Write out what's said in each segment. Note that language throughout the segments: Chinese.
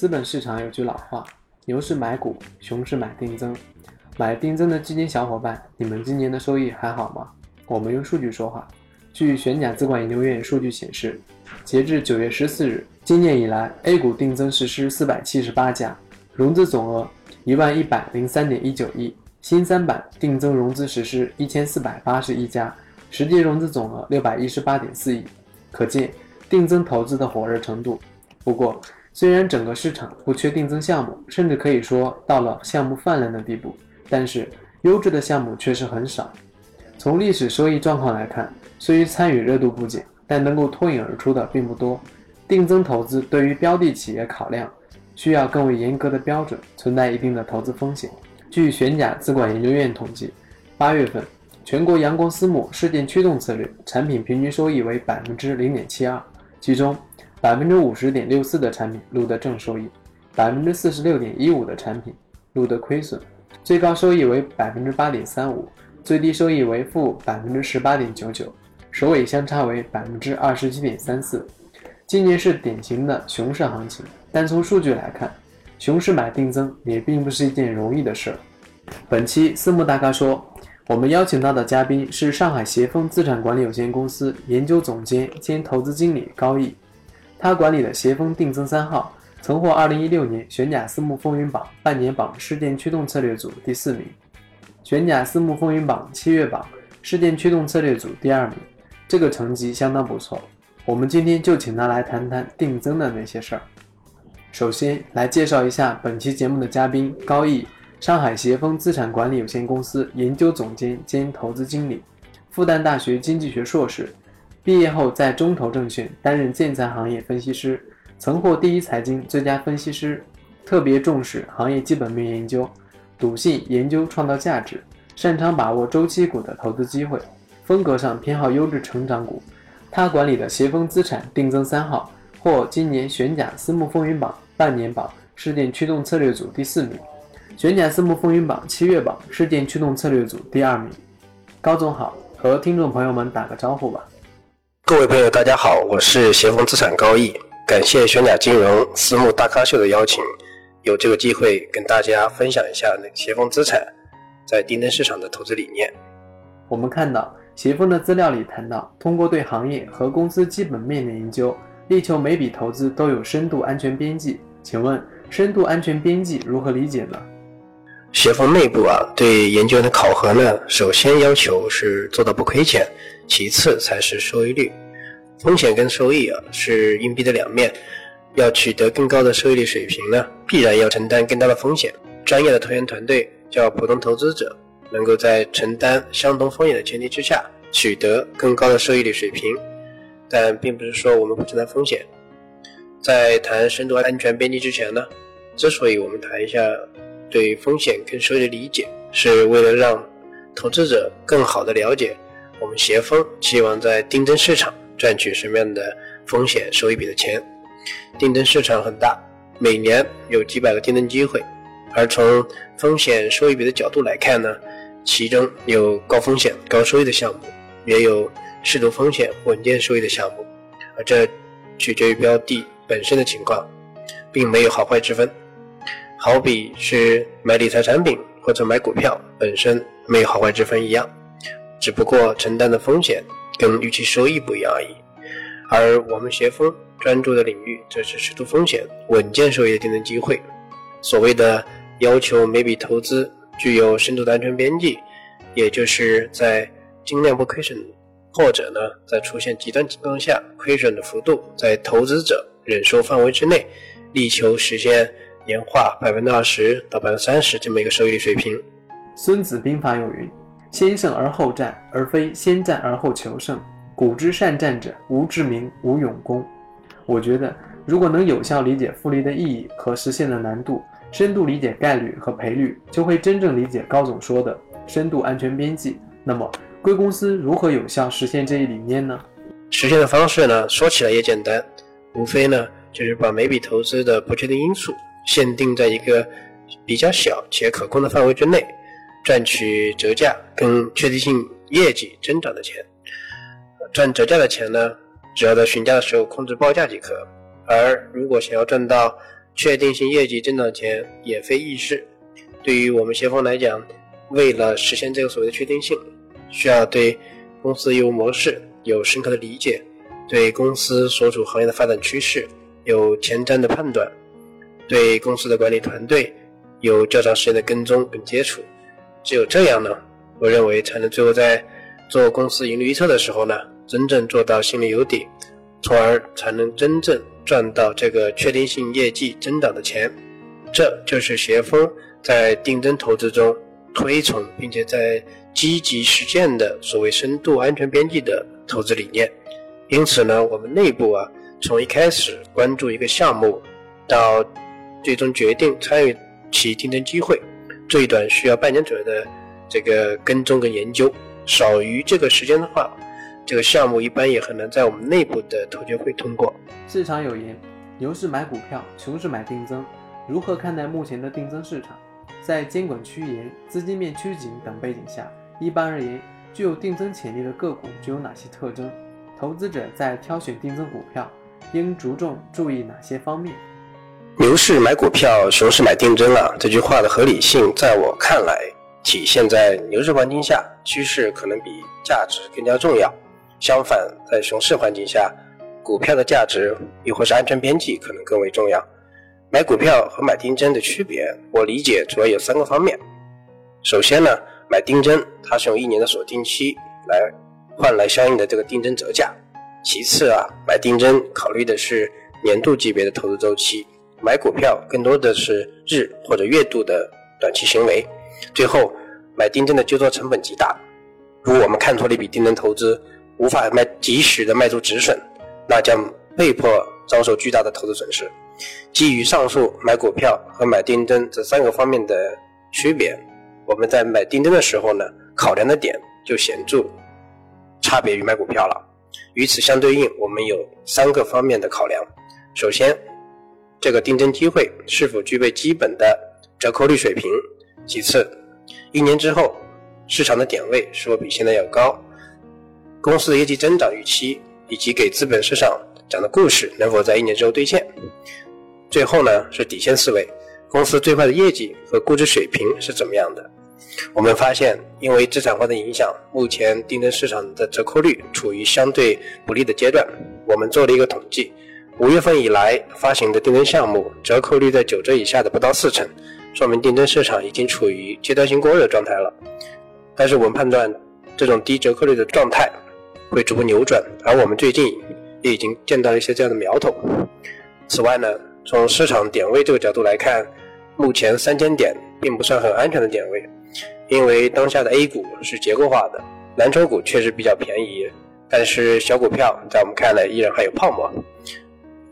资本市场有句老话，牛市买股，熊市买定增。买定增的基金小伙伴，你们今年的收益还好吗？我们用数据说话。据玄甲资管研究院数据显示，截至九月十四日，今年以来 A 股定增实施四百七十八家，融资总额一万一百零三点一九亿，新三板定增融资实施一千四百八十一家。实际融资总额六百一十八点四亿，可见定增投资的火热程度。不过，虽然整个市场不缺定增项目，甚至可以说到了项目泛滥的地步，但是优质的项目确实很少。从历史收益状况来看，虽参与热度不减，但能够脱颖而出的并不多。定增投资对于标的企业考量，需要更为严格的标准，存在一定的投资风险。据玄甲资管研究院统计，八月份。全国阳光私募事件驱动策略产品平均收益为百分之零点七二，其中百分之五十点六四的产品录得正收益，百分之四十六点一五的产品录得亏损，最高收益为百分之八点三五，最低收益为负百分之十八点九九，首尾相差为百分之二十七点三四。今年是典型的熊市行情，但从数据来看，熊市买定增也并不是一件容易的事儿。本期私募大咖说。我们邀请到的嘉宾是上海协丰资产管理有限公司研究总监兼投资经理高毅，他管理的协丰定增三号曾获2016年玄甲私募风云榜半年榜事件驱动策略组第四名，玄甲私募风云榜七月榜事件驱动策略组第二名，这个成绩相当不错。我们今天就请他来谈谈定增的那些事儿。首先来介绍一下本期节目的嘉宾高毅。上海协丰资产管理有限公司研究总监兼投资经理，复旦大学经济学硕士，毕业后在中投证券担任建材行业分析师，曾获第一财经最佳分析师，特别重视行业基本面研究，笃信研究创造价值，擅长把握周期股的投资机会，风格上偏好优质成长股。他管理的协丰资产定增三号获今年玄甲私募风云榜半年榜事件驱动策略组第四名。玄甲私募风云榜七月榜事件驱动策略组第二名，高总好，和听众朋友们打个招呼吧。各位朋友，大家好，我是协丰资产高毅，感谢玄甲金融私募大咖秀的邀请，有这个机会跟大家分享一下那协丰资产在低增市场的投资理念。我们看到协丰的资料里谈到，通过对行业和公司基本面的研究，力求每笔投资都有深度安全边际。请问，深度安全边际如何理解呢？协丰内部啊，对研究员的考核呢，首先要求是做到不亏钱，其次才是收益率。风险跟收益啊是硬币的两面，要取得更高的收益率水平呢，必然要承担更大的风险。专业的投研团队叫普通投资者，能够在承担相同风险的前提之下，取得更高的收益率水平。但并不是说我们不承担风险。在谈深度安全边际之前呢，之所以我们谈一下。对风险跟收益的理解，是为了让投资者更好的了解我们协丰期望在定增市场赚取什么样的风险收益比的钱。定增市场很大，每年有几百个定增机会，而从风险收益比的角度来看呢，其中有高风险高收益的项目，也有适度风险稳健收益的项目，而这取决于标的本身的情况，并没有好坏之分。好比是买理财产品或者买股票，本身没有好坏之分一样，只不过承担的风险跟预期收益不一样而已。而我们协丰专注的领域，则是适度风险、稳健收益的定增机会。所谓的要求每笔投资具有深度的安全边际，也就是在尽量不亏损，或者呢在出现极端情况下，亏损的幅度在投资者忍受范围之内，力求实现。年化百分之二十到百分之三十这么一个收益水平。孙子兵法有云：“先胜而后战，而非先战而后求胜。古之善战者，无智名，无勇功。”我觉得，如果能有效理解复利的意义和实现的难度，深度理解概率和赔率，就会真正理解高总说的深度安全边际。那么，贵公司如何有效实现这一理念呢？实现的方式呢，说起来也简单，无非呢就是把每笔投资的不确定因素限定在一个比较小且可控的范围之内，赚取折价跟确定性业绩增长的钱。赚折价的钱呢，只要在询价的时候控制报价即可。而如果想要赚到确定性业绩增长钱，也非易事。对于我们协峰来讲，为了实现这个所谓的确定性，需要对公司业务模式有深刻的理解，对公司所处行业的发展趋势有前瞻的判断，对公司的管理团队有较长时间的跟踪跟接触。只有这样呢，我认为才能最后在做公司盈利预测的时候呢，真正做到心里有底，从而才能真正。赚到这个确定性业绩增长的钱，这就是协峰在定增投资中推崇并且在积极实践的所谓深度安全边际的投资理念。因此呢，我们内部啊，从一开始关注一个项目，到最终决定参与其定增机会，这一段需要半年左右的这个跟踪跟研究。少于这个时间的话。这个项目一般也很难在我们内部的投监会通过。市场有言，牛市买股票，熊市买定增。如何看待目前的定增市场？在监管趋严、资金面趋紧等背景下，一般而言，具有定增潜力的个股具有哪些特征？投资者在挑选定增股票，应着重注意哪些方面？牛市买股票，熊市买定增啊！这句话的合理性，在我看来，体现在牛市环境下，趋势可能比价值更加重要。相反，在熊市环境下，股票的价值亦或是安全边际可能更为重要。买股票和买定增的区别，我理解主要有三个方面。首先呢，买定增它是用一年的锁定期来换来相应的这个定增折价。其次啊，买定增考虑的是年度级别的投资周期，买股票更多的是日或者月度的短期行为。最后，买定增的纠错成本极大，如果我们看错了一笔定增投资。无法卖及时的卖出止损，那将被迫遭受巨大的投资损失。基于上述买股票和买定增这三个方面的区别，我们在买定增的时候呢，考量的点就显著差别于买股票了。与此相对应，我们有三个方面的考量：首先，这个定增机会是否具备基本的折扣率水平；其次，一年之后市场的点位是否比现在要高。公司的业绩增长预期以及给资本市场讲的故事能否在一年之后兑现？最后呢是底线思维，公司最坏的业绩和估值水平是怎么样的？我们发现，因为资产化的影响，目前定增市场的折扣率处于相对不利的阶段。我们做了一个统计，五月份以来发行的定增项目折扣率在九折以下的不到四成，说明定增市场已经处于阶段性过热状态了。但是我们判断，这种低折扣率的状态。会逐步扭转，而我们最近也已经见到了一些这样的苗头。此外呢，从市场点位这个角度来看，目前三千点并不算很安全的点位，因为当下的 A 股是结构化的，蓝筹股确实比较便宜，但是小股票在我们看来依然还有泡沫。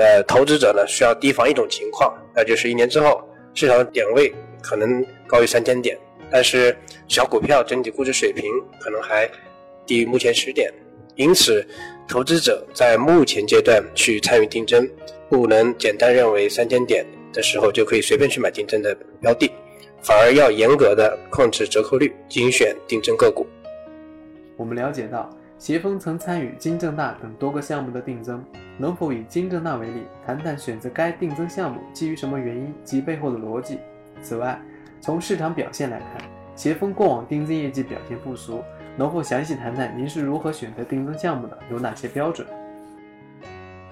呃，投资者呢需要提防一种情况，那就是一年之后市场点位可能高于三千点，但是小股票整体估值水平可能还低于目前十点。因此，投资者在目前阶段去参与定增，不能简单认为三千点的时候就可以随便去买定增的标的，反而要严格的控制折扣率，精选定增个股。我们了解到，协丰曾参与金正大等多个项目的定增，能否以金正大为例，谈谈选择该定增项目基于什么原因及背后的逻辑？此外，从市场表现来看，协丰过往定增业绩表现不俗。能否详细谈谈您是如何选择定增项目的？有哪些标准？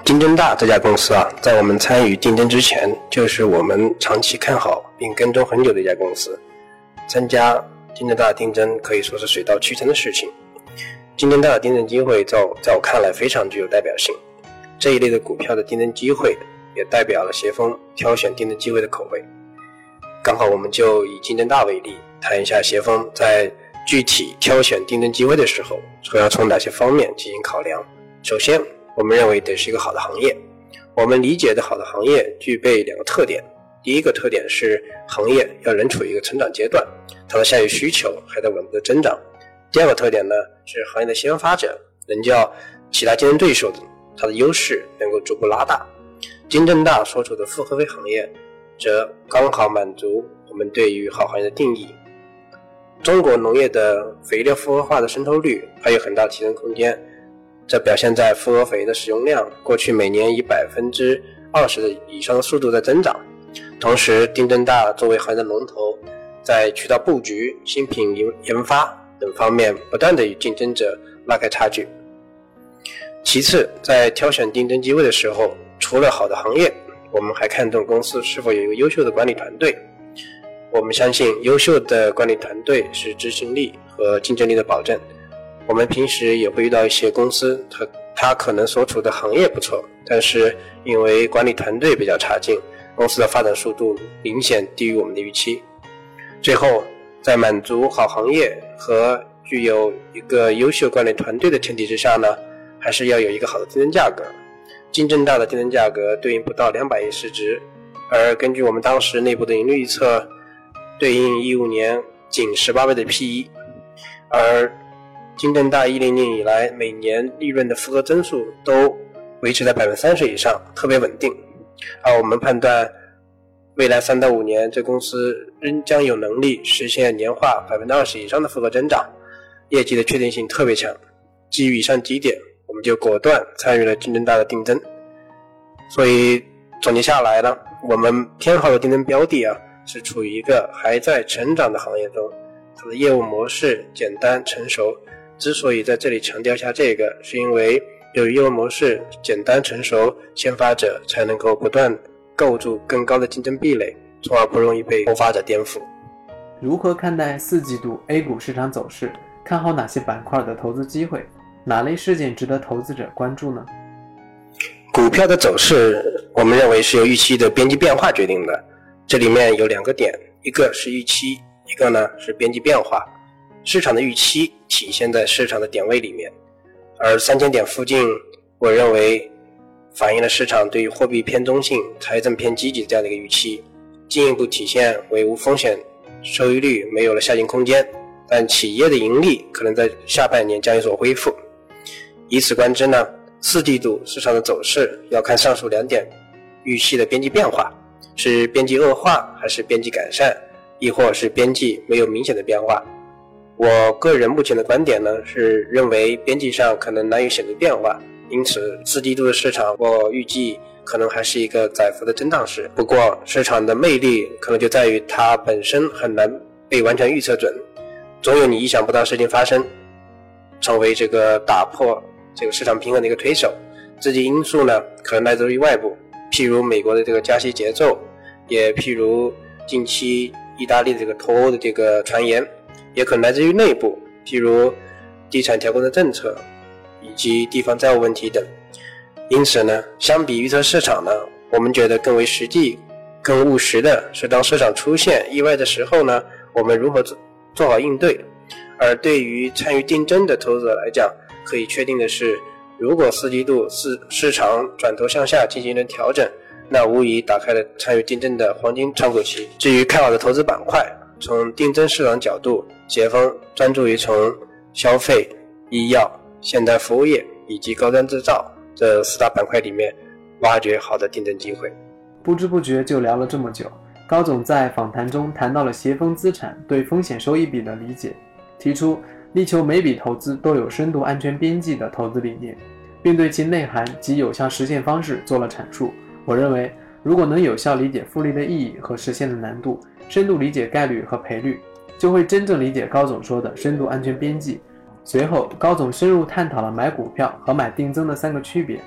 金正大这家公司啊，在我们参与定增之前，就是我们长期看好并跟踪很久的一家公司。参加金正大定增可以说是水到渠成的事情。金正大的定增机会，在在我看来非常具有代表性。这一类的股票的定增机会，也代表了协丰挑选定增机会的口味。刚好我们就以金正大为例，谈一下协丰在。具体挑选定增机会的时候，主要从哪些方面进行考量？首先，我们认为得是一个好的行业。我们理解的好的行业具备两个特点：第一个特点是行业要仍处于一个成长阶段，它的下游需求还在稳步的增长。第二个特点呢是行业的先发者能较其他竞争对手它的优势能够逐步拉大。金正大所处的复合肥行业，则刚好满足我们对于好行业的定义。中国农业的肥料复合化的渗透率还有很大的提升空间，这表现在复合肥的使用量过去每年以百分之二十的以上的速度在增长。同时，丁正大作为行业的龙头，在渠道布局、新品研研发等方面不断的与竞争者拉开差距。其次，在挑选竞争机会的时候，除了好的行业，我们还看重公司是否有一个优秀的管理团队。我们相信，优秀的管理团队是执行力和竞争力的保证。我们平时也会遇到一些公司，它它可能所处的行业不错，但是因为管理团队比较差劲，公司的发展速度明显低于我们的预期。最后，在满足好行业和具有一个优秀管理团队的前提之下呢，还是要有一个好的竞争价格。金正大的竞争价格对应不到两百亿市值，而根据我们当时内部的盈利预测。对应一五年仅十八倍的 P/E，而金正大一零年以来每年利润的复合增速都维持在百分之三十以上，特别稳定。而我们判断，未来三到五年这公司仍将有能力实现年化百分之二十以上的复合增长，业绩的确定性特别强。基于以上几点，我们就果断参与了金正大的定增。所以总结下来呢，我们偏好的定增标的啊。是处于一个还在成长的行业中，它的业务模式简单成熟。之所以在这里强调一下这个，是因为由于业务模式简单成熟，先发者才能够不断构筑更高的竞争壁垒，从而不容易被后发者颠覆。如何看待四季度 A 股市场走势？看好哪些板块的投资机会？哪类事件值得投资者关注呢？股票的走势，我们认为是由预期的边际变化决定的。这里面有两个点，一个是预期，一个呢是边际变化。市场的预期体现在市场的点位里面，而三千点附近，我认为反映了市场对于货币偏中性、财政偏积极的这样的一个预期，进一步体现为无风险收益率没有了下行空间，但企业的盈利可能在下半年将有所恢复。以此观之呢，四季度市场的走势要看上述两点预期的边际变化。是边际恶化还是边际改善，亦或是边际没有明显的变化？我个人目前的观点呢，是认为边际上可能难以显著变化，因此四季度的市场我预计可能还是一个窄幅的震荡市。不过市场的魅力可能就在于它本身很难被完全预测准，总有你意想不到事情发生，成为这个打破这个市场平衡的一个推手。这些因素呢，可能来自于外部，譬如美国的这个加息节奏。也譬如近期意大利的这个脱欧的这个传言，也可能来自于内部，譬如地产调控的政策以及地方债务问题等。因此呢，相比预测市场呢，我们觉得更为实际、更务实的是，当市场出现意外的时候呢，我们如何做做好应对。而对于参与定增的投资者来讲，可以确定的是，如果四季度市市场转头向下进行了调整。那无疑打开了参与定增的黄金窗口期。至于看好的投资板块，从定增市场角度，协丰专注于从消费、医药、现代服务业以及高端制造这四大板块里面挖掘好的定增机会。不知不觉就聊了这么久，高总在访谈中谈到了协丰资产对风险收益比的理解，提出力求每笔投资都有深度安全边际的投资理念，并对其内涵及有效实现方式做了阐述。我认为，如果能有效理解复利的意义和实现的难度，深度理解概率和赔率，就会真正理解高总说的深度安全边际。随后，高总深入探讨了买股票和买定增的三个区别，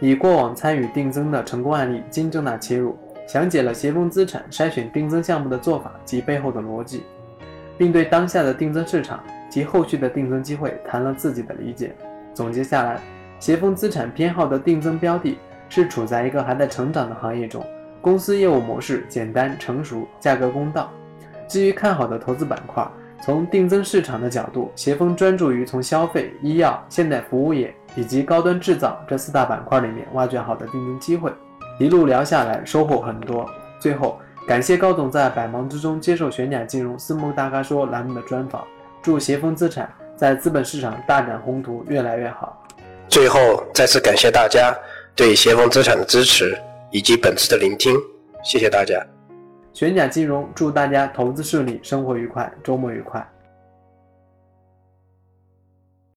以过往参与定增的成功案例金正大切入，详解了协丰资产筛选定增项目的做法及背后的逻辑，并对当下的定增市场及后续的定增机会谈了自己的理解。总结下来，协丰资产偏好的定增标的。是处在一个还在成长的行业中，公司业务模式简单成熟，价格公道。至于看好的投资板块，从定增市场的角度，协丰专注于从消费、医药、现代服务业以及高端制造这四大板块里面挖掘好的定增机会。一路聊下来，收获很多。最后感谢高总在百忙之中接受玄甲金融私募大咖说栏目的专访，祝协丰资产在资本市场大展宏图，越来越好。最后，再次感谢大家对协丰资产的支持以及本次的聆听，谢谢大家。玄甲金融祝大家投资顺利，生活愉快，周末愉快。